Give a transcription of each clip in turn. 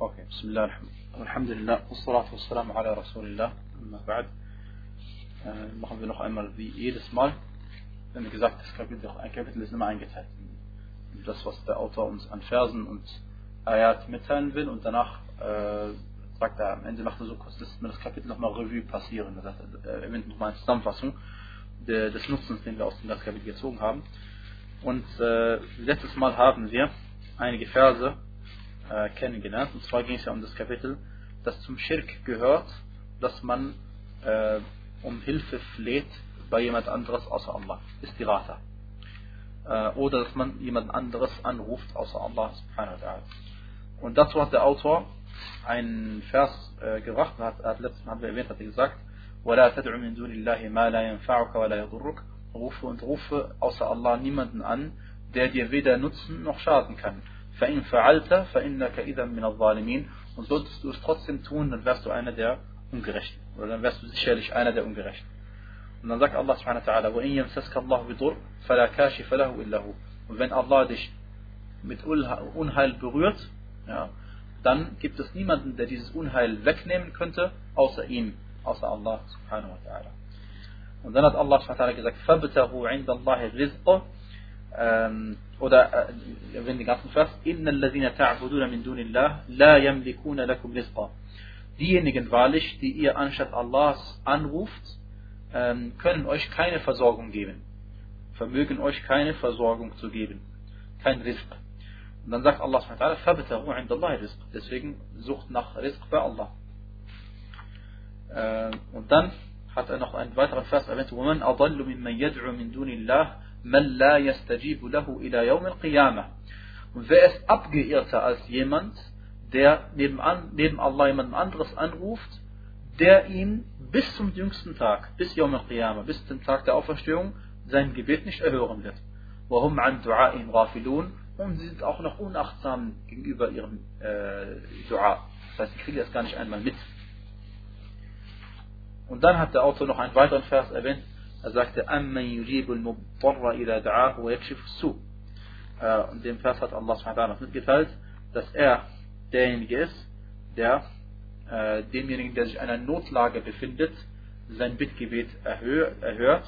Okay, Bismillah, Alhamdulillah, wassalamu ala Rasulillah, amma ba'd. Äh, machen wir noch einmal wie jedes Mal. Wenn wir gesagt, das Kapitel, ein Kapitel ist immer eingeteilt. Das, was der Autor uns an Versen und Ayat mitteilen will und danach äh, sagt er, am Ende macht er so kurz, dass wir das Kapitel nochmal Revue passieren. Das heißt, er erwähnt nochmal eine Zusammenfassung des Nutzens, den wir aus dem Kapitel gezogen haben. Und äh, letztes Mal haben wir einige Verse äh, kennengelernt. Und zwar ging es ja um das Kapitel, das zum Schirk gehört, dass man äh, um Hilfe fleht bei jemand anderes außer Allah. Ist die Rata. Äh, oder dass man jemand anderes anruft außer Allah subhanahu wa ta'ala. Und dazu hat der Autor einen Vers äh, gebracht, hat, hat letztes Mal haben wir erwähnt, hat er gesagt, وَلَا تَدْعُ مِن دُونِ اللَّهِ مَا لَا يَنْفَعُكَ وَلَا يَضُرُّكَ Rufe und rufe außer Allah niemanden an, der dir weder nutzen noch schaden kann. فَإِنْ فَعَلْتَ فَإِنَّكَ إِذًا مِنَ الظَّالِمِينَ Und solltest du es trotzdem tun, dann wärst du einer der Ungerechten. Oder dann wärst du sicherlich einer der Ungerechten. Und dann sagt Allah subhanahu wa ta'ala, وَإِنْ يَمْسَسْكَ اللَّهُ بِضُرٍ فَلَا كَاشِفَ لَهُ إِلَّا هُ Und wenn Allah dich mit Unheil berührt, ja, dann gibt es niemanden, der dieses Unheil wegnehmen könnte, außer ihm, außer Allah subhanahu wa ta'ala. Und dann hat Allah subhanahu wa ta'ala gesagt, فَبْتَغُوا عِنْدَ اللَّهِ الرِّزْقَ oder äh, wenn den ganzen Vers, إِنَّ الَّذِينَ تَعْبُدُونَ مِن دُونِ اللَّهِ لَا يَمْلِكُونَ لَكُمْ رِزْقًا Diejenigen wahrlich, die ihr anstatt Allahs anruft, ähm, können euch keine Versorgung geben. Vermögen euch keine Versorgung zu geben. Kein Rizq. Und dann sagt Allah subhanahu wa ta'ala, عِنْدَ اللَّهِ رِزْق Deswegen sucht nach Rizq bei Allah. Äh, und dann hat er noch einen weiteren Vers erwähnt, وَمَنْ أَضَلُّ مِمَّنْ يَدْعُ مِن دُونِ اللَّهِ und wer ist abgeirrter als jemand, der nebenan, neben Allah jemand anderes anruft, der ihm bis zum jüngsten Tag, bis Yom al-Qiyamah, bis zum Tag der Auferstehung, sein Gebet nicht erhören wird. Wahum an du'a'in rafilun. Und sie sind auch noch unachtsam gegenüber ihrem äh, Dua. Das heißt, sie kriegen das gar nicht einmal mit. Und dann hat der Autor noch einen weiteren Vers erwähnt, er sagte, Amman yujibul mubtarra ila da'ahu wa yakshif su. Äh, und dem Vers hat Allah subhanahu mitgeteilt, dass er derjenige ist, der äh, demjenigen, der sich in einer Notlage befindet, sein Bittgebet erhört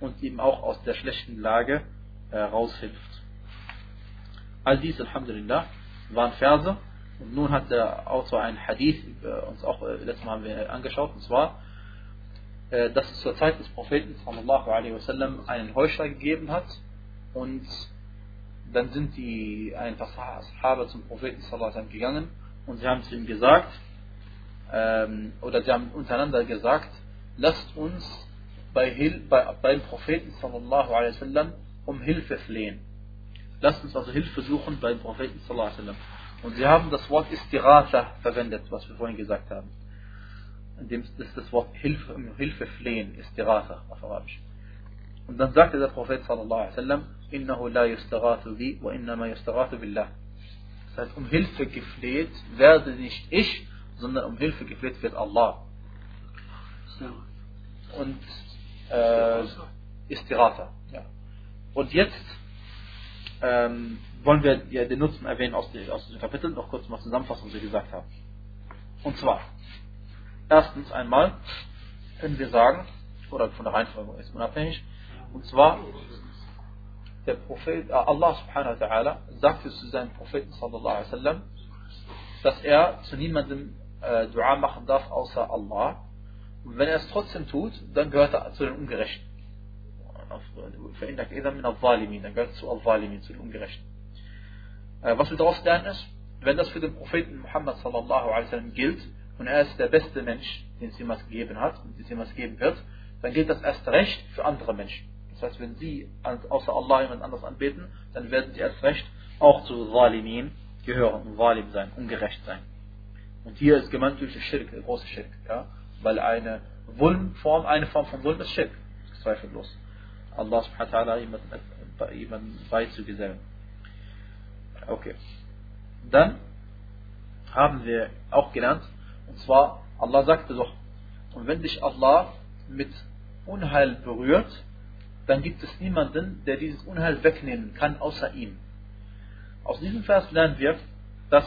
und ihm auch aus der schlechten Lage äh, raushilft. All dies, Alhamdulillah, waren Verse. Und nun hat der Autor einen Hadith, äh, uns auch äh, letztes Mal haben wir angeschaut, und zwar dass es zur Zeit des Propheten sallallahu alaihi wasallam einen Heuchler gegeben hat und dann sind die ein paar Sahaba zum Propheten sallallahu alaihi gegangen und sie haben zu ihm gesagt ähm, oder sie haben untereinander gesagt lasst uns bei, bei, beim Propheten sallallahu alaihi wasallam um Hilfe flehen. Lasst uns also Hilfe suchen beim Propheten sallallahu alaihi wasallam. Und sie haben das Wort Istirata verwendet was wir vorhin gesagt haben dem ist das Wort Hilfe, um Hilfe flehen, Istirata auf Arabisch. Und dann sagte der Prophet sallallahu alaihi wasallam, innahu la yustagathu bi wa innama yustagathu billah. Das heißt, um Hilfe gefleht werde nicht ich, sondern um Hilfe gefleht wird Allah. Und äh, Istirata. Ja. Und jetzt ähm, wollen wir ja den Nutzen erwähnen aus, aus diesem Kapitel, noch kurz mal zusammenfassen, was wir gesagt haben. Und zwar, Erstens einmal können wir sagen, oder von der Reihenfolge ist unabhängig, und zwar, der Prophet, äh, Allah subhanahu wa ta'ala sagte zu seinem Propheten sallallahu alaihi wasallam, dass er zu niemandem äh, Dua machen darf außer Allah. Und wenn er es trotzdem tut, dann gehört er zu den Ungerechten. Dann gehört er zu Al-Zalimin, zu den Ungerechten. Äh, was wir daraus lernen ist, wenn das für den Propheten Muhammad sallallahu alaihi wasallam gilt, und er ist der beste Mensch, den es jemals gegeben hat und den es jemals geben wird, dann gilt das erst recht für andere Menschen. Das heißt, wenn sie außer Allah jemand anderes anbeten, dann werden sie erst recht auch zu Zalimin gehören und Zalim sein, ungerecht sein. Und hier ist gemeint durch Schirk, der große Schirk, ja? weil eine Wulmform, eine Form von Wulm ist Schirk, zweifellos. Allah subhanahu wa ta'ala jemanden, jemanden beizugesellen. Okay. Dann haben wir auch gelernt, und zwar, Allah sagte doch, und wenn dich Allah mit Unheil berührt, dann gibt es niemanden, der dieses Unheil wegnehmen kann, außer ihm. Aus diesem Vers lernen wir, dass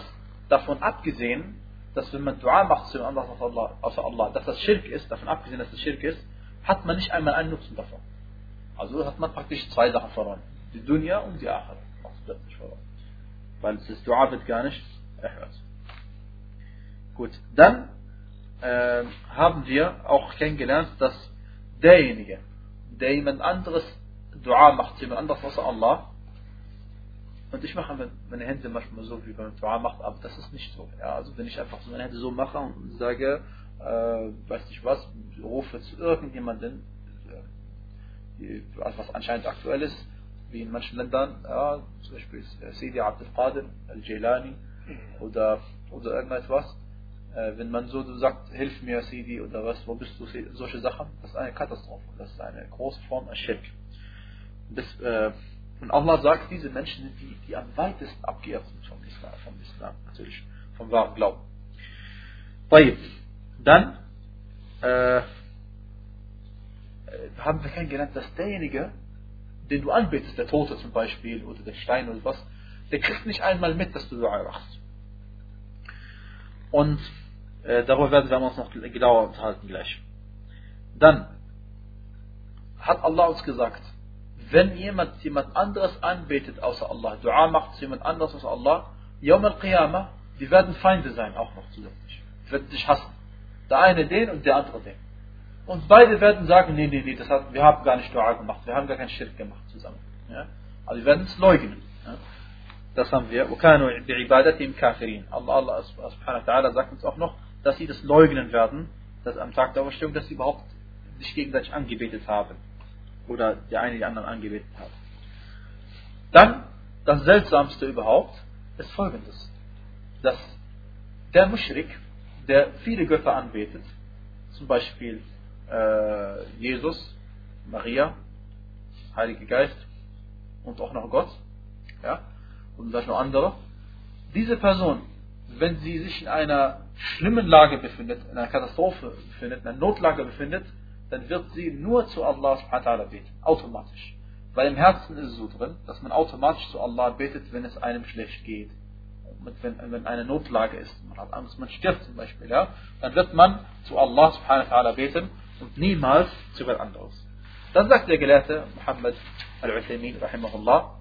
davon abgesehen, dass wenn man Dua macht zu Allah, außer Allah, dass das Schirk ist, davon abgesehen, dass das Schirk ist, hat man nicht einmal einen Nutzen davon. Also hat man praktisch zwei Sachen verloren. Die Dunya und die Akhir. plötzlich verloren. Weil das Dua wird gar nicht erhört. Gut, dann äh, haben wir auch kennengelernt, dass derjenige, der jemand anderes Dua macht, jemand anderes außer Allah, und ich mache meine Hände manchmal so, wie beim Dua macht, aber das ist nicht so. Ja, also wenn ich einfach so meine Hände so mache und sage, äh, weiß nicht was, rufe zu irgendjemandem, äh, was anscheinend aktuell ist, wie in manchen Ländern, ja, zum Beispiel Sidi Abdel Qadir, Al-Jilani oder, oder irgendetwas, äh, wenn man so sagt, hilf mir Sidi oder was, wo bist du, solche Sachen, das ist eine Katastrophe, das ist eine große Form an Schirk. Das, äh, und Allah sagt, diese Menschen sind die, die am weitesten abgeirrt sind vom Islam, vom Islam, natürlich, vom wahren Glauben. Dann äh, haben wir kennengelernt, dass derjenige, den du anbetest, der Tote zum Beispiel oder der Stein oder was, der kriegt nicht einmal mit, dass du Dua machst. Und äh, darüber werden wir uns noch genauer unterhalten gleich. Dann hat Allah uns gesagt, wenn jemand jemand anderes anbetet außer Allah, Dua macht zu jemand anderes außer Allah, Yom al-Qiyamah, die werden Feinde sein, auch noch zusätzlich. Die werden sich hassen. Der eine den und der andere den. Und beide werden sagen, nee, nee, nee, das hat, wir haben gar nicht Dua gemacht, wir haben gar keinen Schirk gemacht zusammen. Ja? Also wir werden es leugnen. Ja? Das haben wir. وَكَانُوا بِعِبَادَتِهِمْ كَافِرِينَ Allah, Allah subhanahu wa ta'ala sagt uns auch noch, dass sie das leugnen werden, dass am Tag der Auferstehung, dass sie überhaupt sich gegenseitig angebetet haben oder der eine die anderen angebetet hat. Dann, das Seltsamste überhaupt, ist folgendes. Dass der Muschrik, der viele Götter anbetet, zum Beispiel äh, Jesus, Maria, Heilige Geist und auch noch Gott, ja, und vielleicht noch andere, diese Person, wenn sie sich in einer schlimmen Lage befindet, in einer Katastrophe befindet, in einer Notlage befindet, dann wird sie nur zu Allah subhanahu beten. Automatisch. Weil im Herzen ist es so drin, dass man automatisch zu Allah betet, wenn es einem schlecht geht. Wenn, wenn eine Notlage ist, man hat Angst, man stirbt zum Beispiel, ja, dann wird man zu Allah subhanahu beten und niemals zu wer anderes. Dann sagt der Gelehrte Muhammad al-Uthaymin rahimahullah,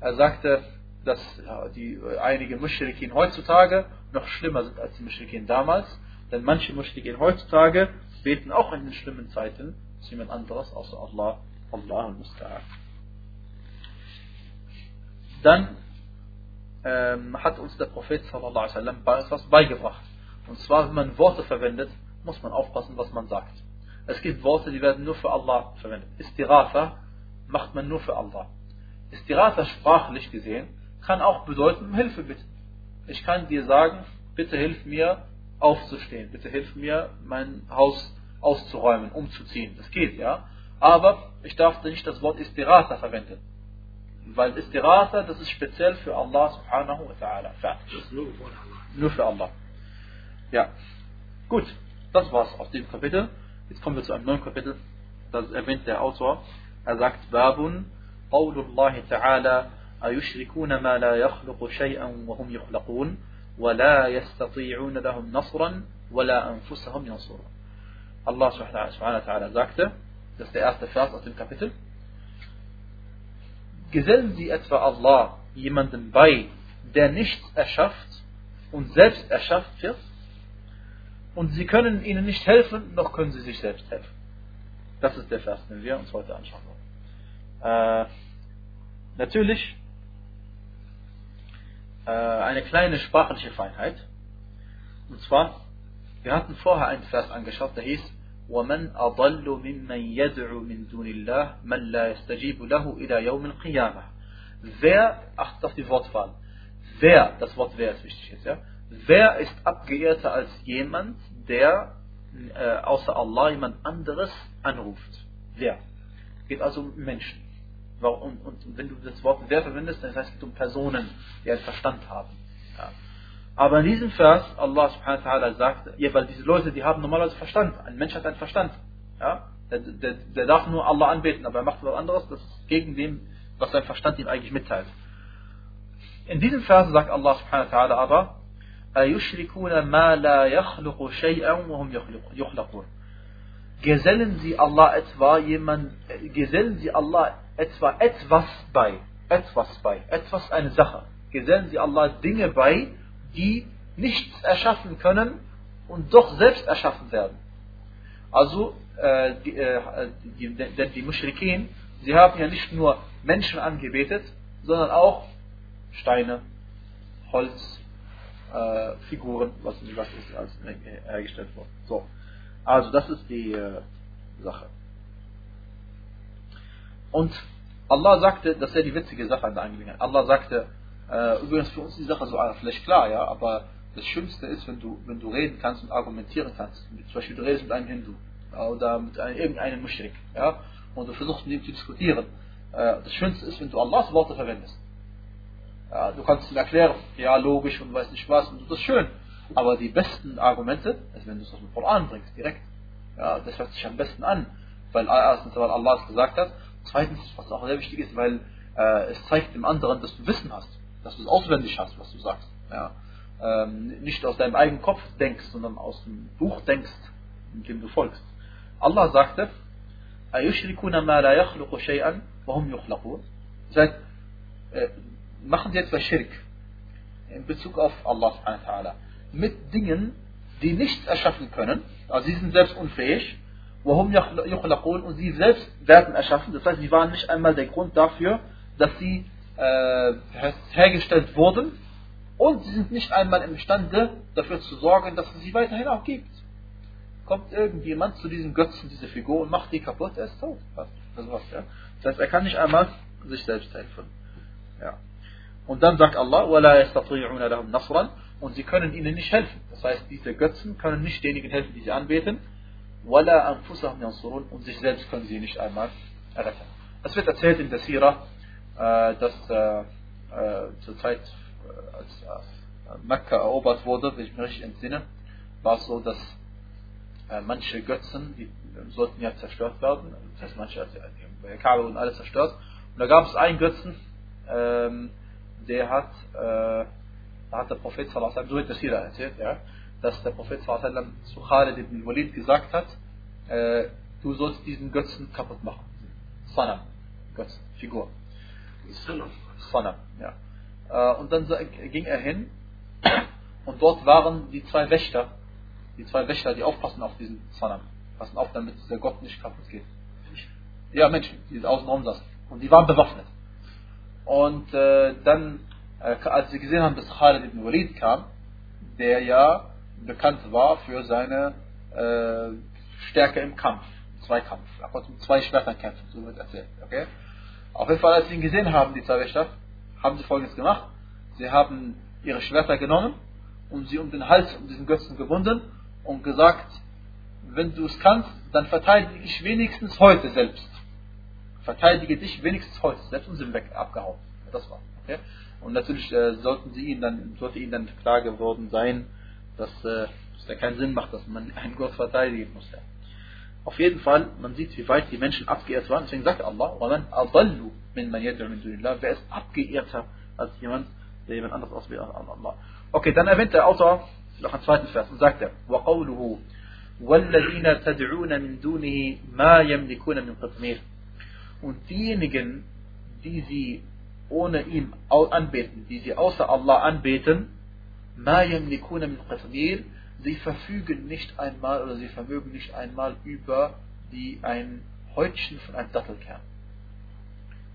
er sagte, dass die einige Mushrikin heutzutage noch schlimmer sind als die Mushrikin damals, denn manche Mushrikin heutzutage beten auch in den schlimmen Zeiten zu jemand anderes außer Allah, Allah al-Musta'an. Dann ähm, hat uns der Prophet sallallahu alaihi wasallam etwas beigebracht. Und zwar, wenn man Worte verwendet, muss man aufpassen, was man sagt. Es gibt Worte, die werden nur für Allah verwendet. Istirafa macht man nur für Allah. Istirafa sprachlich gesehen kann auch bedeuten, Hilfe bitten. Ich kann dir sagen, bitte hilf mir aufzustehen. Bitte hilf mir, mein Haus auszuräumen, umzuziehen. Das geht, ja. Aber ich darf nicht das Wort Istirata verwenden. Weil Istirata, das ist speziell für Allah subhanahu wa ta'ala. Nur für Allah. Ja. Gut, das war's aus dem Kapitel. Jetzt kommen wir zu einem neuen Kapitel. Das erwähnt der Autor. Er sagt, Babun, Qaulullahi ta'ala, أيشركون ما لا يخلق شيئا وهم يخلقون ولا يستطيعون لهم نصرا ولا أنفسهم ينصرون Allah subhanahu wa ta'ala sagte, das ist der erste Vers aus dem Kapitel, Gesellen Sie etwa Allah jemanden bei, der nichts erschafft und selbst erschafft wird? Und Sie können ihnen nicht helfen, noch können Sie sich selbst helfen. Das ist der Vers, den wir uns heute anschauen wollen. Äh, natürlich äh, eine kleine sprachliche Feinheit. Und zwar, wir hatten vorher einen Vers angeschaut, der hieß, ومن أضل ممن يدعو من دون الله من لا يستجيب له إلى يوم القيامة. Wer, achtet auf die Wortwahl, wer, das Wort wer ist wichtig jetzt, ja, wer ist abgeehrter als jemand, der äh, außer Allah jemand anderes anruft? Wer? Geht also um Menschen. Und, und, wenn du das Wort wer verwendest, dann heißt es um Personen, die einen Verstand haben. Ja. Aber in diesem Vers, Allah subhanahu wa ta'ala sagt, ja, weil diese Leute, die haben normalerweise Verstand. Ein Mensch hat einen Verstand. Ja? Der, der, der darf nur Allah anbeten, aber er macht was anderes, das ist gegen dem, was sein Verstand ihm eigentlich mitteilt. In diesem Vers sagt Allah subhanahu wa ta'ala aber, أيشركون ما لا يخلق شيئا وهم يخلقون Gesellen Sie Allah etwa jemand, gesellen Sie Allah etwa etwas bei, etwas bei, etwas eine Sache. Gesellen Sie Allah Dinge bei, die nichts erschaffen können und doch selbst erschaffen werden. Also, äh, die, äh, die, die, die Mushrikin, sie haben ja nicht nur Menschen angebetet, sondern auch Steine, Holz, äh, Figuren, was, was ist als hergestellt worden. So. Also das ist die äh, Sache. Und Allah sagte, das ist ja die witzige Sache an der Angelegenheit. Allah sagte, äh, übrigens für uns ist die Sache so vielleicht klar, ja, aber das Schönste ist, wenn du, wenn du reden kannst und argumentieren kannst. Zum Beispiel du redest mit einem Hindu oder mit einem, irgendeinem Mushrik, ja, und du versuchst mit ihm zu diskutieren. Äh, das Schönste ist, wenn du Allahs Worte verwendest. Ja, du kannst ihm erklären, ja, logisch und weiß nicht was, und das ist schön. Aber die besten Argumente, also wenn du es aus dem Koran bringst, direkt, ja, das hört sich am besten an, weil erstens, weil Allah es gesagt hat, Zweitens, was auch sehr wichtig ist, weil äh, es zeigt dem anderen, dass du Wissen hast, dass du es auswendig hast, was du sagst. Ja. Ähm, nicht aus deinem eigenen Kopf denkst, sondern aus dem Buch denkst, dem du folgst. Allah sagte, das heißt, äh, machen sie etwa Schirk in Bezug auf Allah mit Dingen, die nichts erschaffen können, also sie sind selbst unfähig, warum und sie selbst werden erschaffen, das heißt, sie waren nicht einmal der Grund dafür, dass sie äh, hergestellt wurden und sie sind nicht einmal imstande dafür zu sorgen, dass es sie weiterhin auch gibt. Kommt irgendjemand zu diesem Götzen, diese Figur und macht die kaputt, er ist tot. Das, war's, ja. das heißt, er kann nicht einmal sich selbst helfen. Ja. Und dann sagt Allah, وَلَا يَسْتَطِيعُونَ لَهُمْ نَصْرًا und sie können ihnen nicht helfen. Das heißt, diese Götzen können nicht denjenigen helfen, die sie anbeten. und sich selbst können sie nicht einmal retten. Es wird erzählt in der Sira, äh, dass äh, äh, zur Zeit, als Mekka erobert wurde, wenn ich mich richtig entsinne, war es so, dass manche Götzen, die sollten ja zerstört werden, das heißt manche Kabel und alles zerstört. Und da gab es einen Götzen, ähm, der hat, da hat der Prophet sallallahu alaihi wasallam, so wird das hier erzählt, ja, dass der Prophet sallam, zu Khalid ibn Walid gesagt hat, äh, du sollst diesen Götzen kaputt machen. Sanam, Götzen, Figur. Sanam, ja. Äh, und dann ging er hin und dort waren die zwei Wächter, die zwei Wächter, die aufpassen auf diesen Sanam. Passen auf, damit der Gott nicht kaputt geht. Ja, Menschen, die außen rum saßen. Und die waren bewaffnet. Und äh, dann äh, als sie gesehen haben, dass Khalid ibn Walid kam, der ja bekannt war für seine äh, Stärke im Kampf, Zweikampf. Er konnte mit zwei Schwertern kämpfen, so wird erzählt. Okay? Auf jeden Fall, als sie ihn gesehen haben, die zwei Wächter, haben sie folgendes gemacht. Sie haben ihre Schwerter genommen und sie um den Hals um diesen Götzen gebunden und gesagt, wenn du es kannst, dann verteidige ich wenigstens heute selbst. Verteidige dich wenigstens heute selbst und sind weg, abgehauen. Das war. Okay? Und natürlich äh, sollten sie ihnen dann, sollte ihnen dann klar geworden sein, dass äh, es ja keinen Sinn macht, dass man einen Gott verteidigen muss. Ja. Auf jeden Fall, man sieht, wie weit die Menschen abgeirrt waren. Deswegen sagt Allah, وَمَنْ أَضَلُّ مِنْ مَنْ يَدْعُ مِنْ دُونِ اللَّهِ Wer ist abgeirrter als jemand, der jemand anderes auswählt als Allah. Okay, dann erwähnt der Autor noch einen zweiten Vers und sagt er, وَقَوْلُهُ وَالَّذِينَ تَدْعُونَ مِنْ دُونِهِ مَا يَمْلِكُونَ مِنْ قِطْمِيرٍ Und diejenigen, die sie ohne ihn anbeten, die sie außer Allah anbeten, sie verfügen nicht einmal oder sie vermögen nicht einmal über die ein Häutchen von einem Dattelkern.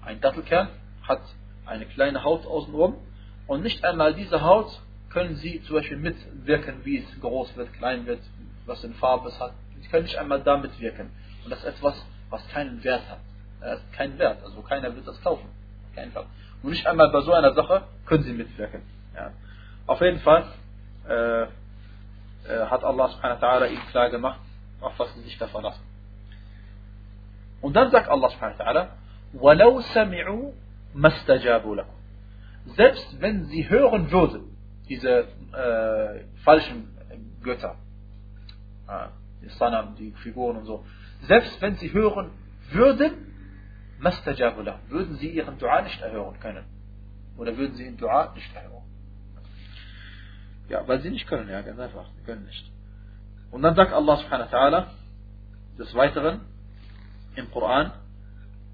Ein Dattelkern hat eine kleine Haut außenrum und nicht einmal diese Haut können sie zum Beispiel mitwirken, wie es groß wird, klein wird, was in Farbe es hat. Sie können nicht einmal da mitwirken. Und das ist etwas, was keinen Wert hat. Das ist kein Wert, also keiner wird das kaufen. Kein Fall. Und nicht einmal bei so einer Sache können sie mitwirken. Ja. Auf jeden Fall äh, äh, hat Allah subhanahu wa ta'ala ihnen klar gemacht, auf was sie sich da verlassen. Und dann sagt Allah subhanahu wa ta'ala, وَلَوْ سَمِعُوا مَسْتَجَابُوا لَكُمْ Selbst wenn sie hören würden, diese äh, falschen Götter, äh, die Sanam, die Figuren und so, selbst wenn sie hören würden, Mastajabullah, würden sie ihren Dua nicht erhören können. Oder würden sie ihren Dua nicht erhören. Ja, weil sie nicht können, ja, ganz einfach. Sie können nicht. Und dann sagt Allah subhanahu wa ta'ala, des Weiteren, im Koran,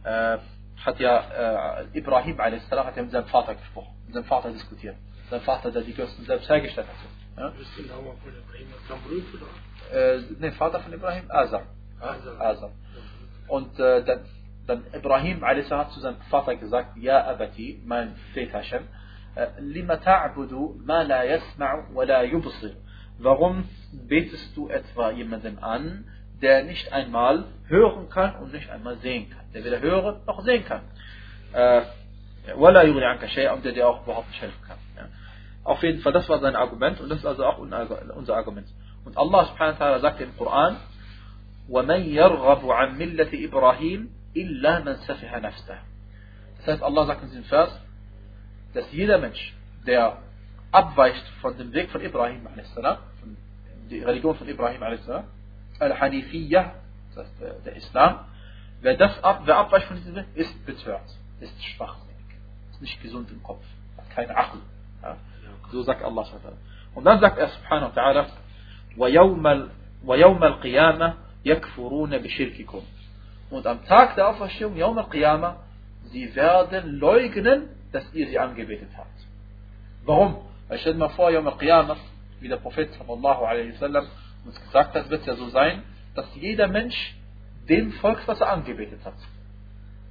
äh, hat ja äh, Ibrahim a.s. hat ja mit seinem Vater gesprochen, mit seinem Vater diskutiert. Sein Vater, der die Götzen selbst hergestellt hat. Ja? Äh, ne, Vater von Ibrahim, Azar. Azar. Und äh, dann, dann Ibrahim a.s. hat zu seinem Vater gesagt, Ja Abati, mein Väterchen, lima ta'budu ma la yasma'u wa la yubsir. Warum betest du etwa jemanden an, der nicht einmal hören kann und nicht einmal sehen kann? Der weder hören noch sehen kann. Äh, wala yughni anka shay'a und der dir auch überhaupt nicht helfen kann. Ja. Auf jeden Fall, das war sein Argument und das ist also auch unser Argument. Und Allah subhanahu wa ta'ala sagt im Koran, وَمَنْ يَرْغَبُ عَنْ مِلَّةِ إِبْرَاهِيمِ إِلَّا مَنْ سَفِهَ نَفْسَهُ Das heißt, Allah sagt in diesem Vers, dass jeder Mensch, der abweicht von dem Weg von Ibrahim a.s., von der Religion von Ibrahim a.s., Al-Hanifiyya, das heißt der, der Islam, wer, das ab, wer abweicht von diesem Weg, ist betört, ist schwachsinnig, ist nicht gesund im Kopf, hat keine Achel. Ja? So sagt Allah. Und dann sagt er subhanahu wa ta'ala, وَيَوْمَ الْقِيَامَةِ يَكْفُرُونَ بِشِرْكِكُمْ Und am Tag der Auferstehung, Yawm al-Qiyamah, sie werden leugnen, dass ihr sie angebetet habt. Warum? Weil stell dir mal vor, Yawm al-Qiyamah, wie der Prophet sallallahu alaihi wasallam uns gesagt hat, wird es ja so sein, dass jeder Mensch dem folgt, was er angebetet hat.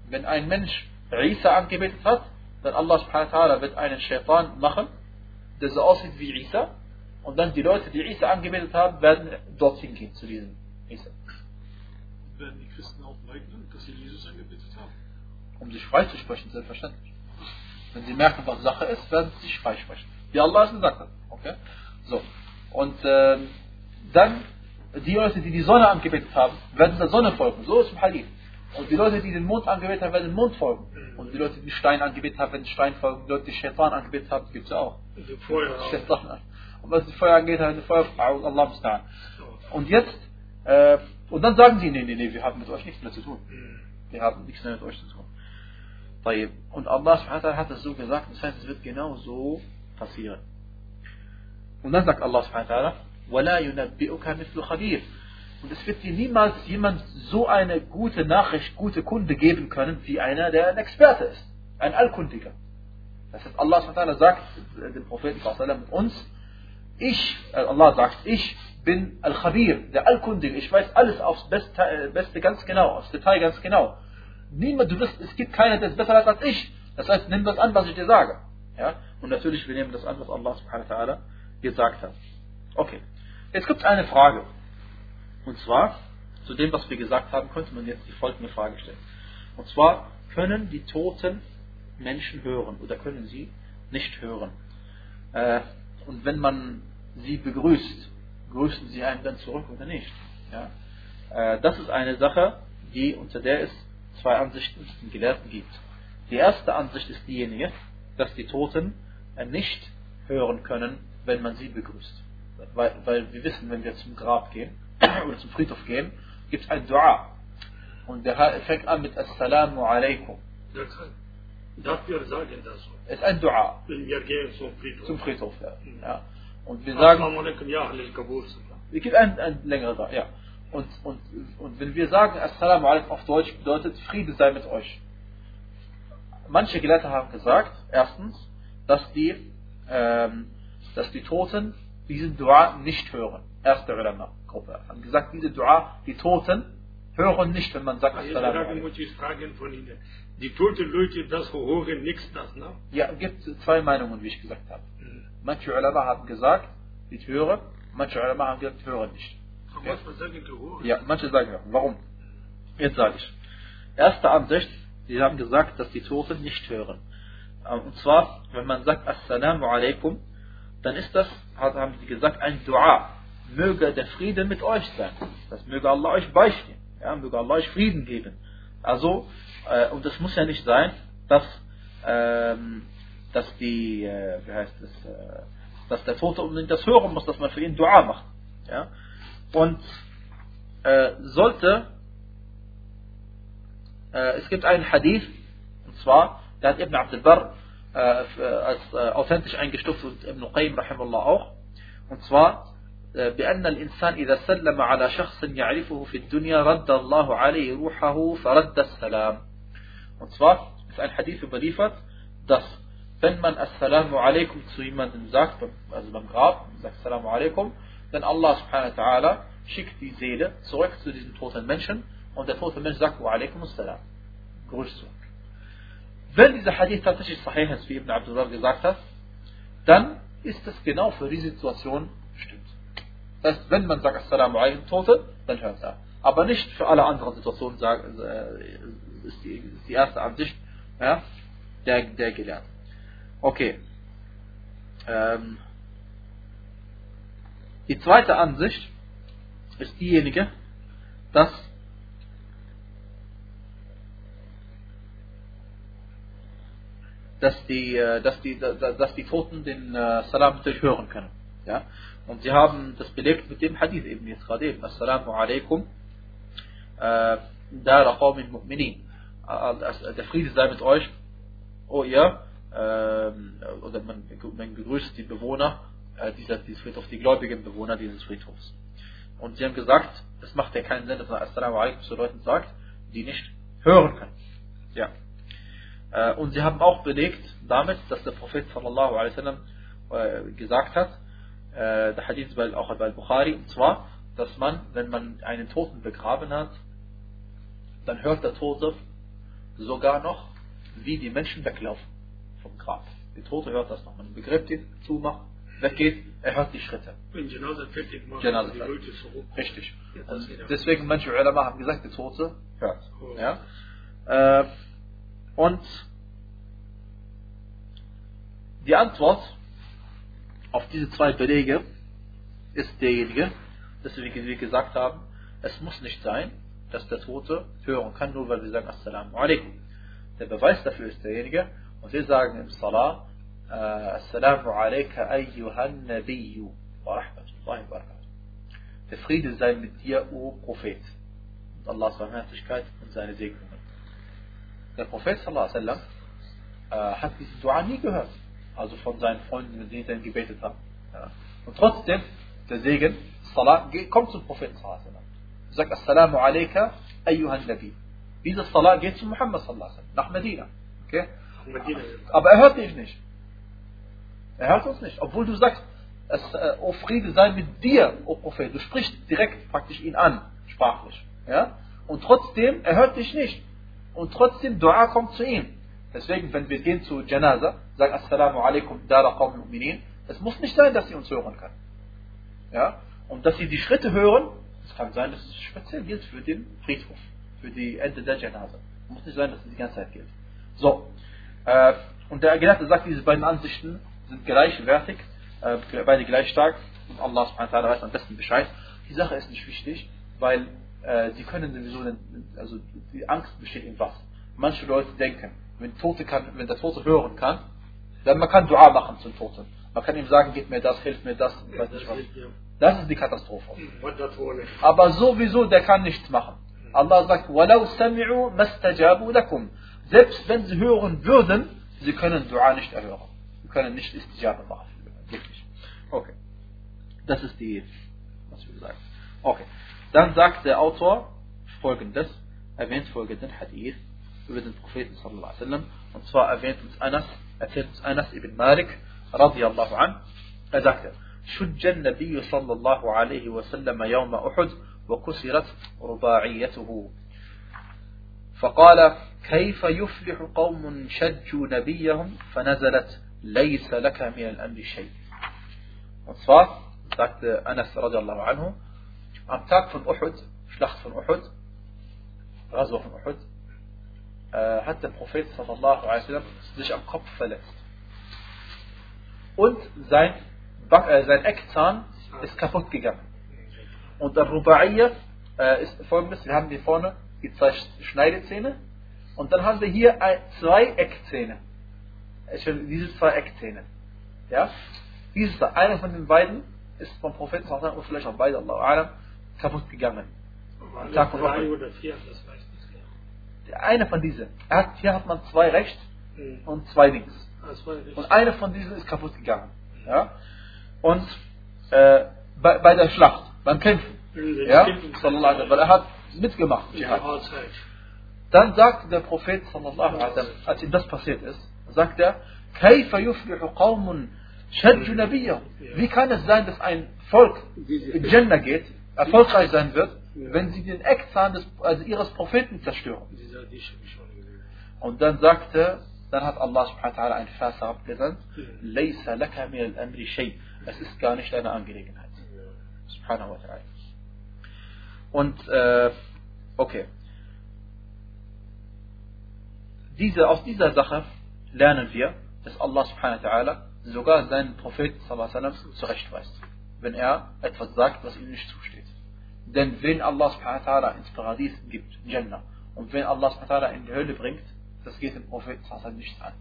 Wenn ein Mensch Isa angebetet hat, dann Allah subhanahu wa ta'ala wird einen Shaitan machen, der so aussieht wie Isa, und dann die Leute, die Isa angebetet haben, werden dorthin gehen, zu diesem Isa. Werden die Christen auch leugnen, dass sie Jesus angebetet haben? Um sich freizusprechen, selbstverständlich. Wenn sie merken, was Sache ist, werden sie sich freisprechen. Wie Allah es gesagt hat. Okay? So. Und äh, dann, die Leute, die die Sonne angebetet haben, werden der Sonne folgen. So ist im Hadith. Und die Leute, die den Mond angebetet haben, werden den Mond folgen. Und die Leute, die den Stein angebetet haben, werden den Stein folgen. Die Leute, die Shaitan angebetet haben, gibt es ja auch. Also Feuer. Shaitan. Und was die Feuer angeht, haben die Feuer, Allah musta'an. Und jetzt, äh, und dann sagen sie, nee, nee, nee, wir haben mit euch nichts mehr zu tun. Wir haben nichts mehr mit euch zu tun. Und Allah hat es so gesagt, das heißt, es wird genau so passieren. Und dann sagt Allah subhanahu und es wird dir niemals jemand so eine gute Nachricht, gute Kunde geben können, wie einer, der ein Experte ist, ein Allkundiger. Das heißt, Allah subhanahu sagt äh, dem Propheten uns, ich, äh, Allah sagt, ich bin Al-Khabir, der Allkundige, ich weiß alles aufs Beste, äh, Beste ganz genau, aufs Detail ganz genau. Niemand, du wirst, es gibt keiner, der es besser hat als ich. Das heißt, nimm das an, was ich dir sage. Ja? Und natürlich, wir nehmen das an, was Allah subhanahu wa ta'ala gesagt hat. Okay. Jetzt gibt es eine Frage. Und zwar, zu dem, was wir gesagt haben, könnte man jetzt die folgende Frage stellen. Und zwar, können die toten Menschen hören oder können sie nicht hören? Äh, und wenn man sie begrüßt, grüßen sie einen dann zurück oder nicht? Ja? Äh, das ist eine Sache, die unter der es zwei Ansichten in Gelehrten gibt. Die erste Ansicht ist diejenige, dass die Toten äh, nicht hören können, wenn man sie begrüßt. Weil, weil wir wissen, wenn wir zum Grab gehen oder zum Friedhof gehen, gibt es ein Dua. Und der fängt an mit Assalamu alaikum. Dafür sagen das so. Es ist ein Dua. Wenn wir gehen zum Friedhof. Zum Friedhof, ja. ja. Und wir sagen, es gibt ein, ein längerer Dua, ja. Und, und, und wenn wir sagen Assalamu alaikum auf Deutsch, bedeutet Friede sei mit euch. Manche Gelehrte haben gesagt, erstens, dass die, ähm, dass die Toten diesen Dua nicht hören. Erste Ulama-Gruppe haben gesagt, diese Dua, die Toten hören nicht, wenn man sagt Assalamu alaikum. muss ich fragen von Ihnen. Die toten Leute, das hören nichts, das, ne? Ja, es gibt zwei Meinungen, wie ich gesagt habe. Mhm. Manche Ulama haben gesagt, ich höre, manche Ulama haben gesagt, ich höre nicht. Gehört. Ja, manche sagen ja. Warum? Jetzt sage ich. Erste Ansicht, sie haben gesagt, dass die Toten nicht hören. Ähm, Und zwar, wenn man sagt Assalamu alaikum, dann ist das, haben sie gesagt, ein Dua. Möge der Friede mit euch sein. Das möge Allah euch beistehen. Ja, möge Allah euch Frieden geben. Also, äh, und es muss ja nicht sein, dass, ähm, dass die, äh, wie heißt es, äh, dass der Tote unbedingt das hören muss, dass man für ihn Dua macht. Ja? Und äh, sollte, äh, es gibt einen Hadith, und zwar, der hat Ibn Abdul Barr äh, f- äh, als äh, authentisch eingestuft und Ibn Qayyim rahimahullah auch. Und zwar, بأن الإنسان إذا سلم على شخص يعرفه في الدنيا رد الله عليه روحه فرد السلام. Und zwar ist ein Hadith überliefert, dass wenn man Assalamu alaikum zu jemandem sagt, also beim Grab, sagt Assalamu alaikum, dann Allah subhanahu wa ta'ala schickt die Seele zurück zu diesem toten Menschen und der tote Mensch sagt Wa alaikum assalam. Grüß zurück. Wenn dieser Hadith tatsächlich sahih ist, wie Ibn Abdullah gesagt hat, dann ist es genau für die Situation bestimmt. Das heißt, wenn man sagt Assalamu alaikum Tote, dann hört er. Aber nicht für alle anderen Situationen äh, ist, die, ist die erste Ansicht ja, der, der Gelehrten. Okay. Ähm, die zweite Ansicht ist diejenige, dass dass die, äh, dass die, dass die Toten den äh, Salam natürlich hören können. Ja? Und sie haben das belegt mit dem Hadith eben jetzt gerade eben. Assalamu alaikum. Äh, Dara qawmin mu'minin. Der Friede sei mit euch, oh ihr, ähm, oder man, man begrüßt die Bewohner dieser, dieses Friedhofs, die gläubigen Bewohner dieses Friedhofs. Und sie haben gesagt, es macht ja keinen Sinn, dass man Assalamu alaikum zu Leuten sagt, die nicht hören können. Ja. Äh, und sie haben auch belegt damit, dass der Prophet sallallahu alaihi wasallam äh, gesagt hat, äh, der Hadith ist auch bei Bukhari, und zwar, dass man, wenn man einen Toten begraben hat, dann hört der Tote sogar noch, wie die Menschen weglaufen vom Grab. Der Tote hört das noch. Man begräbt ihn, zumacht, weggeht, er hört die Schritte. Wenn Janaza fertig macht, Janaza fertig. Richtig. Und deswegen manche Ulama haben gesagt, der Tote hört. Ja? Äh, und die Antwort auf diese zwei Belege ist derjenige, dass wir, wie gesagt haben, es muss nicht sein, dass der Tote hören kann, nur weil wir sagen Assalamu alaikum. Der Beweis dafür ist derjenige, und wir sagen im Salah, Assalamu alayka ayyuhan nabiyyu wa rahmatullahi wa barakatuh. Der Friede sei mit dir, o Prophet. Und Allahs Barmherzigkeit und seine Segnungen. Der Prophet sallallahu alaihi wasallam hat diesen Dua nie gehört. Also von seinen Freunden, mit denen er gebetet hat. Und trotzdem, der Segen, Salah, kommt zum Propheten sallallahu alaihi wasallam. Sagt Assalamu alayka ayyuhan nabi. Dieser Salah geht zu Muhammad sallallahu alaihi wasallam, nach Medina. Okay? Aber er hört dich nicht. Er hört uns nicht. Obwohl du sagst, es, äh, oh Friede sei mit dir, o Prophet. Du sprichst direkt praktisch ihn an, sprachlich. Ja? Und trotzdem, er hört dich nicht. Und trotzdem, Dua kommt zu ihm. Deswegen, wenn wir gehen zu Janaza, sagen Assalamu alaikum, dara qawm mu'minin, es muss nicht sein, dass sie uns hören können. Ja? Und dass sie die Schritte hören, es kann sein, dass es speziell gilt für den Friedhof, für die Ende der Janaza. Muss nicht sein, dass es die ganze Zeit gilt. So. Äh, und der Gelehrte sagt, diese beiden Ansichten sind gleichwertig, äh, beide gleich stark. Und Allah subhanahu wa ta'ala weiß am besten Bescheid. Die Sache ist nicht wichtig, weil äh, sie können sowieso, also die Angst besteht in was. Manche Leute denken, wenn, Tote kann, wenn der Tote hören kann, dann man kann Dua machen zum Toten. Man kann ihm sagen, gib mir das, hilf mir das, weiß nicht was. Das ist die Katastrophe. Aber sowieso, der kann nichts machen. Allah sagt, وَلَوْ سَمِعُوا مَسْتَجَابُوا لَكُمْ Selbst wenn sie hören würden, sie können Dua nicht erhören. Können nicht Istijaba machen. Wirklich. Okay. Das ist die, was wir sagen. Okay. Dann sagt der Autor folgendes, erwähnt folgenden Hadith über den Propheten sallallahu alaihi wasallam. Und zwar erwähnt uns Anas, erzählt uns Anas ibn Malik radiallahu an. Er sagte, شج النبي صلى الله عليه وسلم يوم أحد وكسرت رباعيته فقال كيف يفلح قوم شجوا نبيهم فنزلت ليس لك من الأمر شيء Und zwar sagte Anas radiallahu anhu, am Tag von Uhud, Schlacht von Uhud, Raswa von Uhud, äh, hat der Prophet sallallahu alaihi wasallam sich am Kopf verletzt. Und sein, Back, äh, sein Eckzahn ist kaputt gegangen. Und der Ruba'iyya äh, ist folgendes, wir haben hier vorne die zwei Schneidezähne und dann haben wir hier ein, zwei Eckzähne. Diese zwei Eckzähne. Ja? Dieses, einer von den beiden ist vom Propheten sallallahu oder vielleicht auch beide, Allah kaputt gegangen. Tag von drei oder vier, das weiß ich Einer von diesen. Hat, hier hat man zwei rechts Mhm. und zwei links. Ah, Und einer von diesen ist kaputt gegangen. Ja? Und äh, bei, bei der Schlacht, beim Kämpfen. Ja, sallallahu alaihi weil er hat mitgemacht. Dann sagt der Prophet sallallahu alaihi als ihm das passiert ist, sagt er, Wie kann es sein, dass ein Volk in Jannah geht, erfolgreich sein wird, wenn sie den Eckzahn des, also ihres Propheten zerstören? Und dann sagte, dann hat Allah subhanahu wa ta'ala ein Vers abgesandt, Laysa laka min al-amri shay. Es ist gar nicht deine Angelegenheit. Subhanahu wa ta'ala. Und, äh, okay. Diese, aus dieser Sache lernen wir, dass Allah subhanahu wa ta'ala sogar seinen Propheten sallam, zurechtweist, wenn er etwas sagt, was ihm nicht zusteht. Denn wenn Allah subhanahu wa ta'ala ins Paradies gibt, Jannah, und wenn Allah subhanahu wa ta'ala in die Hölle bringt, das geht dem Propheten sallam nichts an.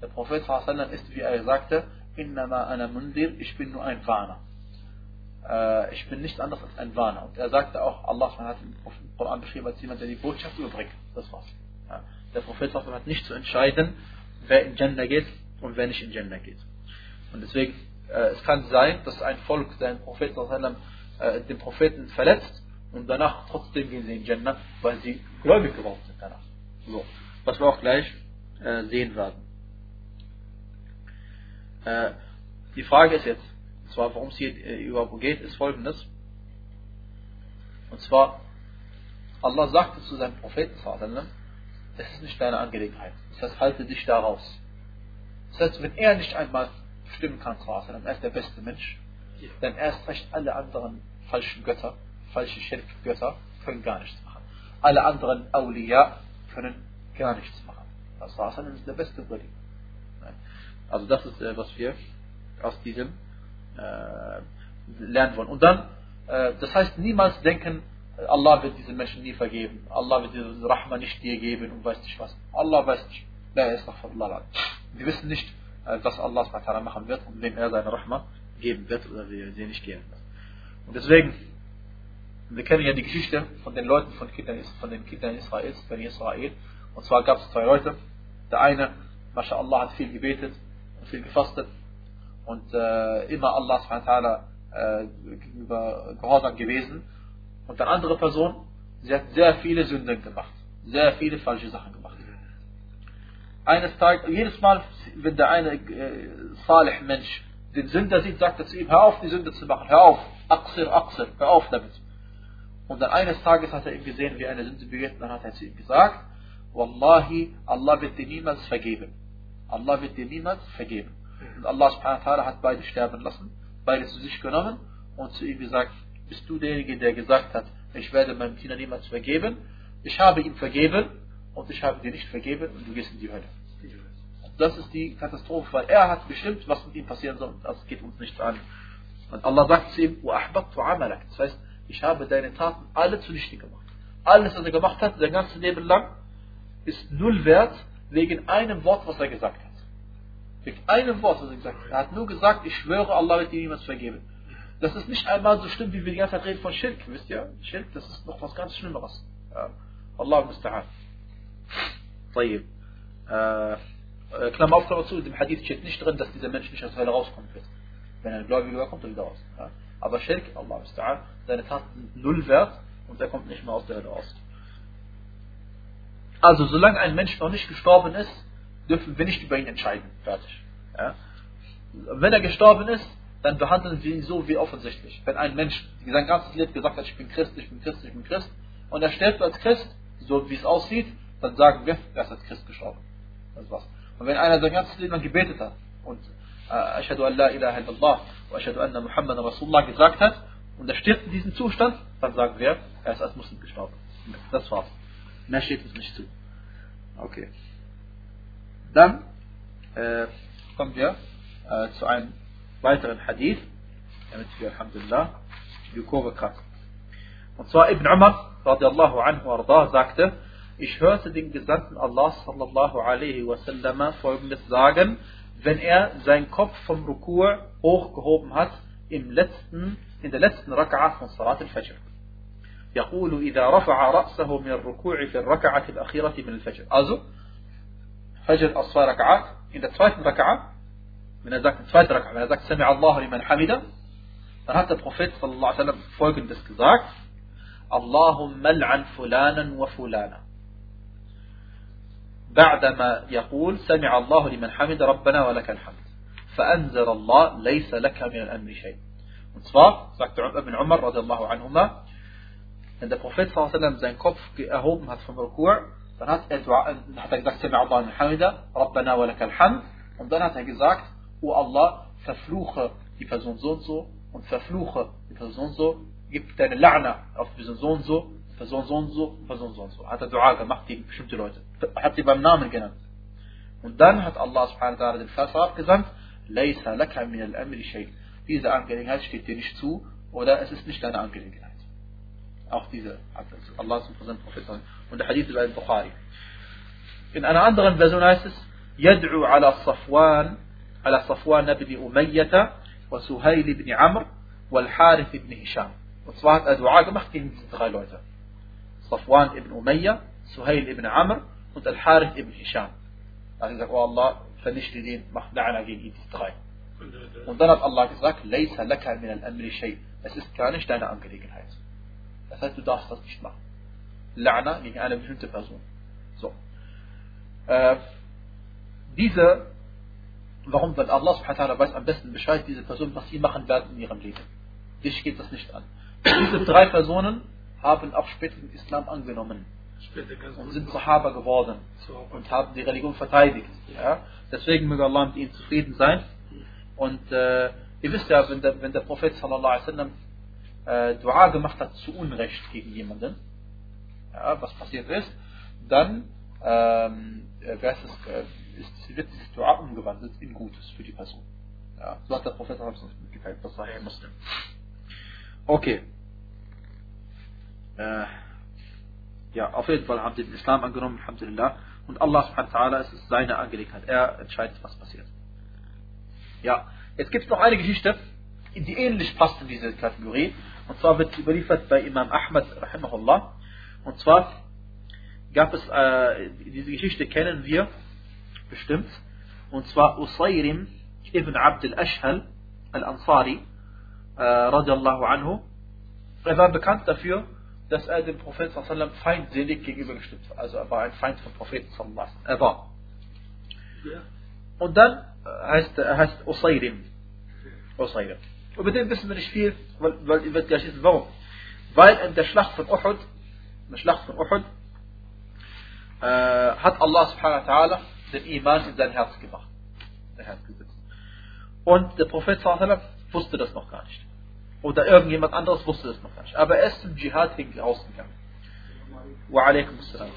Der Prophet sallam ist, wie er sagte, Innama ana mundir, ich bin nur ein Warner. Äh, ich bin nichts anderes als ein Warner. Und er sagte auch, Allah hat im Koran beschrieben als jemand, der die Botschaft überbringt. Das war's. Der Prophet hat nicht zu entscheiden, wer in Jannah geht und wer nicht in Jannah geht. Und deswegen, äh, es kann sein, dass ein Volk seinen Propheten, äh, den Propheten verletzt und danach trotzdem gehen sie in Jannah, weil sie gläubig geworden sind danach. So, was wir auch gleich äh, sehen werden. Äh, die Frage ist jetzt, und zwar worum es hier äh, überhaupt geht, ist folgendes. Und zwar, Allah sagte zu seinem Propheten, es ist nicht deine Angelegenheit. Das heißt, halte dich da raus. Das heißt, wenn er nicht einmal stimmen kann, sondern er ist der beste Mensch, dann erst recht alle anderen falschen Götter, falsche Schirk-Götter können gar nichts machen. Alle anderen Awliya können gar nichts machen. Das war ist der beste Wali. Also das ist, äh, was wir aus diesem äh, lernen wollen. Und dann, äh, das heißt, niemals denken, Allah wird diese Menschen nie vergeben. Allah wird diese Rahma nicht dir geben und weiß nicht was. Allah weiß nicht. La Allah. Wir wissen nicht, äh, was Allah machen wird und wem er seine Rahma geben wird oder wir sie nicht geben wird. Und deswegen, wir kennen ja die Geschichte von den Leuten von, Kindern, von den Kindern Israels, von Israel. Und zwar gab es zwei Leute. Der eine, MashaAllah, hat viel gebetet und viel gefastet und äh, immer Allah äh, gegenüber gehorsam gewesen. Und eine andere Person, sie hat sehr viele Sünden gemacht. Sehr viele falsche Sachen gemacht. Eines Tages, jedes Mal, wenn der eine äh, Salih Mensch den Sünder sieht, sagt er zu ihm, hör auf, die Sünde zu machen, hör auf, Aqsir, Aqsir, hör auf damit. Und dann eines Tages hat er ihn gesehen, wie eine Sünde begeht, und dann hat er zu ihm gesagt, Wallahi, Allah wird dir niemals vergeben. Allah wird dir niemals vergeben. Und Allah subhanahu wa ta'ala hat beide sterben lassen, beide zu sich genommen und zu ihm gesagt, bist du derjenige, der gesagt hat, ich werde meinem Kinder niemals vergeben. Ich habe ihm vergeben und ich habe dir nicht vergeben und du gehst in die Hölle. Das ist die Katastrophe, weil er hat bestimmt, was mit ihm passieren soll und das geht uns nichts an. Und Allah sagt zu ihm, das heißt, ich habe deine Taten alle zunichte gemacht. Alles, was er gemacht hat, sein ganzes Leben lang, ist null wert wegen einem Wort, was er gesagt hat. Wegen einem Wort, was er gesagt hat. Er hat nur gesagt, ich schwöre, Allah wird dir niemals vergeben. Das ist nicht einmal so schlimm, wie wir die ganze Zeit reden von Schirk, wisst ihr? Schirk, das ist noch was ganz Schlimmeres. Ja. Allah musta'an. طيب. Äh, Klammer auf, Klammer zu, im Hadith steht nicht drin, dass dieser Mensch nicht aus der Hölle rauskommen wird. Wenn er gläubig war, kommt er wieder raus. Ja. Aber Schirk, Allah musta'an, seine Taten sind null wert und er kommt nicht mehr aus der Hölle raus. Also, solange ein Mensch noch nicht gestorben ist, dürfen wir nicht über ihn entscheiden. Fertig. Ja. Wenn er gestorben ist, dann behandeln wir ihn so wie offensichtlich. Wenn ein Mensch sein ganzes Leben gesagt hat, ich bin Christ, ich bin Christ, ich bin Christ, und er stirbt als Christ, so wie es aussieht, dann sagen wir, er ist als Christ gestorben. Das war's. Und wenn einer sein ganzes Leben lang gebetet hat und äh, Ashadu an la ilaha illallah wa Ashadu anna Muhammad Rasulullah gesagt hat und er stirbt in diesem Zustand, dann sagen wir, er ist als Muslim gestorben. Das war's. Mehr steht uns nicht zu. Okay. Dann äh, kommen wir äh, zu einem weiteren Hadith, damit wir Alhamdulillah die Kurve kratzen. Und zwar Ibn Umar radiallahu anhu arda sagte, ich hörte den Gesandten Allah sallallahu alaihi wasallam folgendes sagen, wenn er seinen Kopf vom Rukur hochgehoben hat im letzten, in der letzten Raka'a von Salat al-Fajr. يقول إذا رفع رأسه من الركوع في الركعة الأخيرة من الفجر. Also, Fajr aus zwei Raka'at. In der zweiten Raka'a wenn er sagt, zweite Raka'a, wenn er sagt, Sami Allahu liman hamida, Dann hat der Prophet sallallahu alaihi wasallam folgendes gesagt: Allahumma al'an fulanan wa fulana. بعدما يقول سمع الله لمن حمد ربنا ولك الحمد فأنزل الله ليس لك من الأمر شيء Und zwar sagte Ibn Umar radiallahu anhuma, wenn der Prophet sallam seinen Kopf erhoben hat vom Rukur, dann hat er, hat er gesagt, Sami Allah Hamida, Rabbana wa lakal hamd. Und dann hat er gesagt, O Allah, verfluche die Person so und so und verfluche die Person so, gib deine La'na auf die Person so und so, Person so und so, Person so und so. Hat er Dua gemacht gegen bestimmte Leute. Hat sie beim Namen genannt. Und dann hat Allah subhanahu wa ta'ala den Vers abgesandt, Laysa laka min al-amri shay. Diese Angelegenheit steht dir nicht zu oder es ist nicht deine Angelegenheit. Auch diese hat Allah zum Präsent Propheten und der Hadith über al-Bukhari. In einer anderen Version heißt es, Yad'u ala Safwan على صفوان بن أمية وسهيل بن عمرو والحارث بن هشام. وصفات أدعاء ما صفوان بن أمية سهيل بن عمرو وأنت الحارث بن هشام. أعني الله فنش لدين ما دعنا جين يتغاي وانضرب الله كذلك ليس لك من الأمر شيء. بس استكانش دعنا أنك ليك الحيس أثنت داستة مش ما لعنة يعني أنا بشنت فازون so. uh, warum? Weil Allah subhanahu weiß am besten Bescheid, diese Person, was sie machen werden in ihrem Leben. Dich geht das nicht an. Diese drei Personen haben auch später den Islam angenommen und sind Sahaba geworden und haben die Religion verteidigt. Ja? Deswegen möge Allah mit ihnen zufrieden sein. Und äh, ihr wisst ja, wenn der, wenn der Prophet sallallahu alaihi wasallam äh, Dua gemacht hat zu Unrecht gegen jemanden, ja, was passiert ist, dann ähm, äh, es, äh, ist, wird dieses Dua umgewandelt in Gutes für die Person. Ja, so hat der Prophet sallallahu alaihi wasallam mitgeteilt, das war Muslim. Okay. Äh, ja, auf jeden Fall haben sie den Islam angenommen, Alhamdulillah. Und Allah subhanahu wa ta'ala, es ist seine Angelegenheit. Er entscheidet, was passiert. Ja, jetzt gibt es noch eine Geschichte, die ähnlich passt in diese Kategorie. Und zwar wird überliefert bei Imam Ahmad, rahimahullah. Und zwar gab es, äh, diese Geschichte kennen wir bestimmt. Und zwar Usayrim ibn Abd al-Ashhal al-Ansari, äh, radiallahu anhu. Er war bekannt dafür, dass er dem Propheten feindselig gegenübergestimmt war. Also er war ein Feind vom Propheten. Er war. Und dann heißt er heißt Usayrim. Usayrim. Über den wissen wir nicht viel, weil, weil ihr werdet gleich wissen, warum. Weil in der Schlacht von Uhud, in der Schlacht von Uhud, äh, hat Allah subhanahu wa ta'ala den Iman in sein Herz gemacht. Und der Prophet wusste das noch gar nicht. Oder irgendjemand anderes wusste das noch gar nicht. Aber er ist zum Dschihad rausgegangen. Wa alaikum assalam.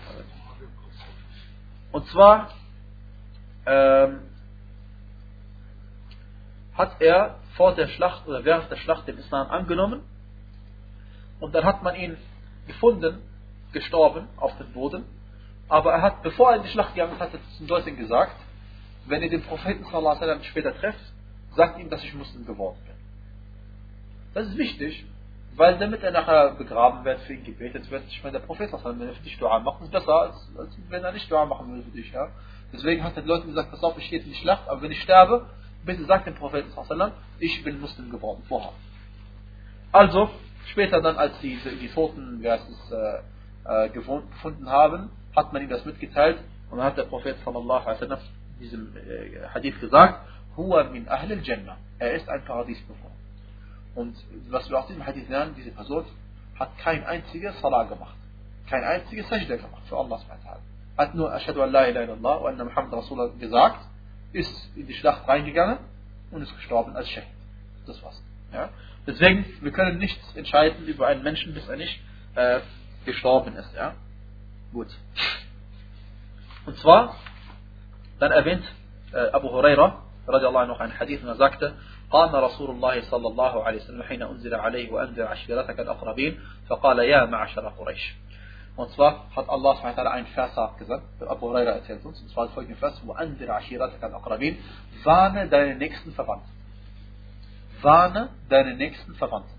Und zwar ähm, hat er vor der Schlacht oder während der Schlacht den Islam angenommen und dann hat man ihn gefunden, gestorben auf dem Boden. Aber er hat, bevor er in die Schlacht gegangen ist, hat er zu den Leuten gesagt, wenn ihr den Propheten sallallahu alaihi später trefft, sagt ihm, dass ich Muslim geworden bin. Das ist wichtig, weil damit er nachher begraben wird, für ihn gebetet wird. Ich meine, der Prophet sallallahu er für dich Dua macht, ist besser, als, als wenn er nicht Dua machen würde für dich. Ja? Deswegen hat er den Leuten gesagt, pass auf, ich gehe in die Schlacht, aber wenn ich sterbe, bitte sagt dem Propheten ich bin Muslim geworden, vorher. Also, später dann, als die, die Toten es, äh, äh, gefunden haben, hat man ihm das mitgeteilt und dann hat der Prophet sallallahu alaihi wasallam diesem äh, Hadith gesagt, Huwa min Ahl al-Jannah. Er ist ein Paradiesbewohner. Und was wir aus diesem Hadith lernen, diese Person hat kein einziges Salah gemacht. Kein einziges Sajda gemacht für Allah subhanahu Hat nur Ashadu an la ilaha illallah wa anna Muhammad Rasulullah gesagt, ist in die Schlacht reingegangen und ist gestorben als Shahid. Das war's. Ja? Deswegen, wir können nichts entscheiden über einen Menschen, bis er nicht äh, gestorben ist. Ja? Gut. Und zwar, dann erwähnt äh, Abu Huraira, radiallahu anhu, ein Hadith, und er sagte, قام رسول الله صلى الله عليه وسلم حين أنزل عليه وأنذر عشيرتك الأقربين فقال يا معشر قريش Und zwar hat Allah subhanahu einen Vers abgesagt, Abu Huraira erzählt uns, und zwar folgende Vers, وَأَنذِرْ عَشِيرَتَكَ الْأَقْرَبِينَ Warne deine nächsten Verwandten. Warne deine nächsten Verwandten.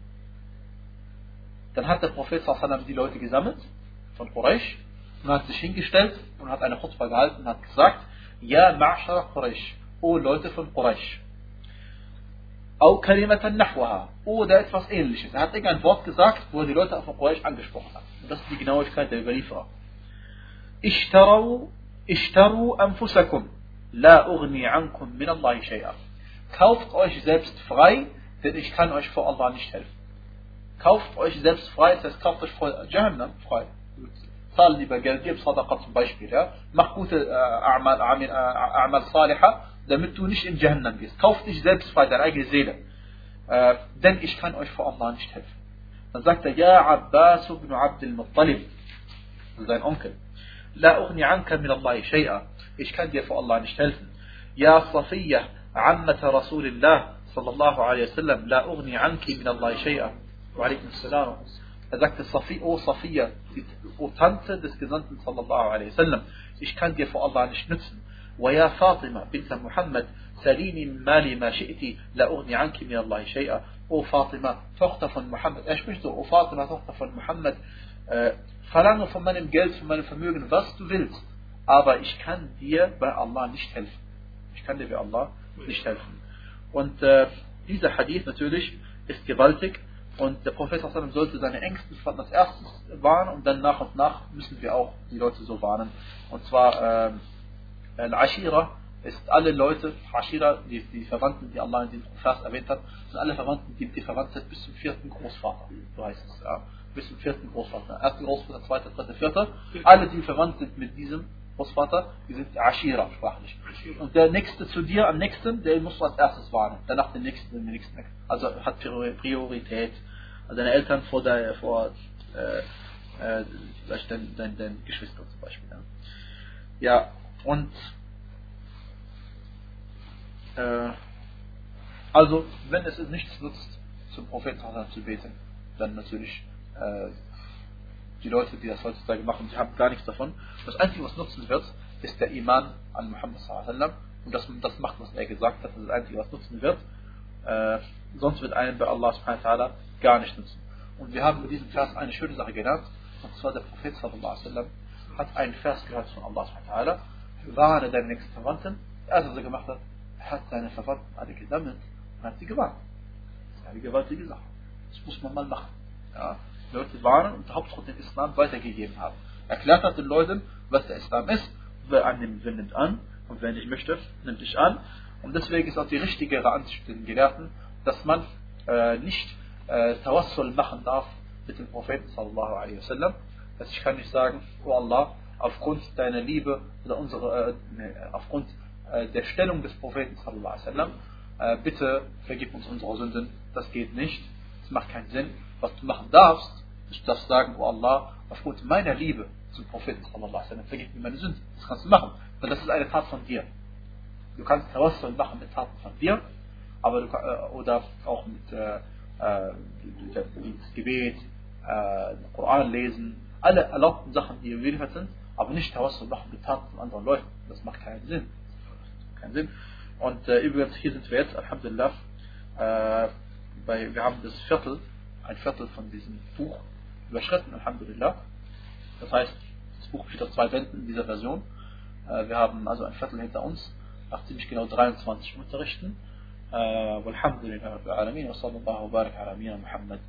Dann hat der Prophet sallallahu die Leute gesammelt, von Quraysh, und hat sich hingestellt und hat eine Khutbah gehalten und hat gesagt, Ja, Ma'shara Quraysh, O Leute von Quraysh, Au kalimatan nahwaha. Oder etwas ähnliches. Er hat irgendein Wort gesagt, wo er die Leute von Quraysh angesprochen hat. Und das ist die Genauigkeit der Überlieferer. Ishtarau, ishtaru anfusakum. La ughni ankum min Allahi shay'a. Kauft euch selbst frei, denn ich kann euch vor Allah nicht helfen. Kauft euch selbst frei, das heißt, kauft euch vor Jahannam frei. طالب بجلدي بصدقة بشبيرة مقبوثة آه، أعمال أعمال آه، أعمال صالحة. دمت نش إن جهنم بيس. كوفتش زبس فادر أجر زيلة. آه، دن إيش كان أش الله نش تف يا عباس بن عبد المطلب. زين أمكن لا أغني عنك من الله شيئا. إيش كان يفو الله نش يا صفية عمة رسول الله صلى الله عليه وسلم لا أغني عنك من الله شيئا. وعليكم السلام ورحمة الله. Er sagte, Safi, O Safiya, O Tante des Gesandten sallallahu alaihi wasallam, ich kann dir vor Allah nicht nützen. ويا فاطمة بنت محمد سليني من مالي ما شئت لا أغني عنك من الله شيئا O Fatima, Tochter von Muhammad. Er spricht so, O Fatima, Tochter von Muhammad, äh, verlange von meinem Geld, von meinem Vermögen, was du willst. Aber ich kann dir bei Allah nicht helfen. Ich kann dir bei Allah nicht helfen. Und äh, dieser Hadith natürlich ist gewaltig und der Prophet sollte seine Ängsten als erstes warnen und dann nach und nach müssen wir auch die Leute so warnen. Und zwar äh, Al-Ashira ist alle Leute, Ashira, die, die Verwandten, die Allah in diesem Vers erwähnt hat, sind alle Verwandten, die, die verwandt sind bis zum vierten Großvater. So heißt es. Ja. Bis zum vierten Großvater. Erster Großvater, zweiter, dritter, vierter. Alle, die verwandt sind mit diesem Großvater, die sind Ashira sprachlich. Und der nächste zu dir, am nächsten, der muss als erstes warnen. Danach den nächsten, den nächsten. Also hat Priorität. Also deine Eltern vor, der, vor äh, äh, deinen dein, dein Geschwister zum Beispiel. Ja, ja und äh, also, wenn es nichts nutzt, zum Propheten zu beten, dann natürlich äh, die Leute, die das heutzutage machen, die haben gar nichts davon. Das Einzige, was nutzen wird, ist der Iman an Muhammad und das, das macht, was er gesagt hat, das ist das Einzige, was nutzen wird. Äh, sonst wird einem bei Allah subhanahu gar nicht nutzen. Und wir haben mit diesem Vers eine schöne Sache genannt, und zwar der Prophet hat einen Vers gehört von Allah subhanahu wa warne deine nächsten Verwandten. Was er gemacht hat, hat seine Verwandten alle gesammelt und hat sie gewarnt. Das ist eine gewaltige Sache. Das muss man mal machen. Ja? Leute warnen und Hauptgrund den Islam weitergegeben haben. Erklärt hat den Leuten, was der Islam ist. Wer annimmt, wer nimmt an. Und wer nicht möchte, nimmt nicht an. Und deswegen ist auch die richtigere Ansicht den Gelehrten, dass man äh, nicht äh, Tawassul machen darf mit dem Propheten sallallahu alaihi wasallam. Dass ich kann nicht sagen, oh Allah, aufgrund deiner Liebe oder unsere, äh, nee, aufgrund äh, der Stellung des Propheten sallallahu alaihi wasallam, äh, bitte vergib uns unsere Sünden. Das geht nicht. Das macht keinen Sinn. Was du machen darfst, ist das sagen, oh Allah, aufgrund meiner Liebe zum Propheten sallallahu alaihi vergib mir meine Sünden. Das kannst du machen. Weil das ist eine Tat von dir. Du kannst Tawassul machen mit Taten von dir, aber du, äh, oder auch mit äh, äh, Gebet, äh, Koran lesen, alle erlaubten Sachen, die überliefert sind, aber nicht Tawassul machen mit Taten von anderen Leuten. Das macht keinen Sinn. Keinen Sinn. Und äh, übrigens, hier sind wir jetzt, Alhamdulillah, äh, bei, wir haben das Viertel, ein Viertel von diesem Buch überschritten, Alhamdulillah. Das heißt, das Buch besteht aus zwei Bänden in dieser Version. Äh, wir haben also ein Viertel hinter uns, nach ziemlich genau 23 Unterrichten. والحمد لله رب العالمين وصلى الله وبارك على نبينا محمد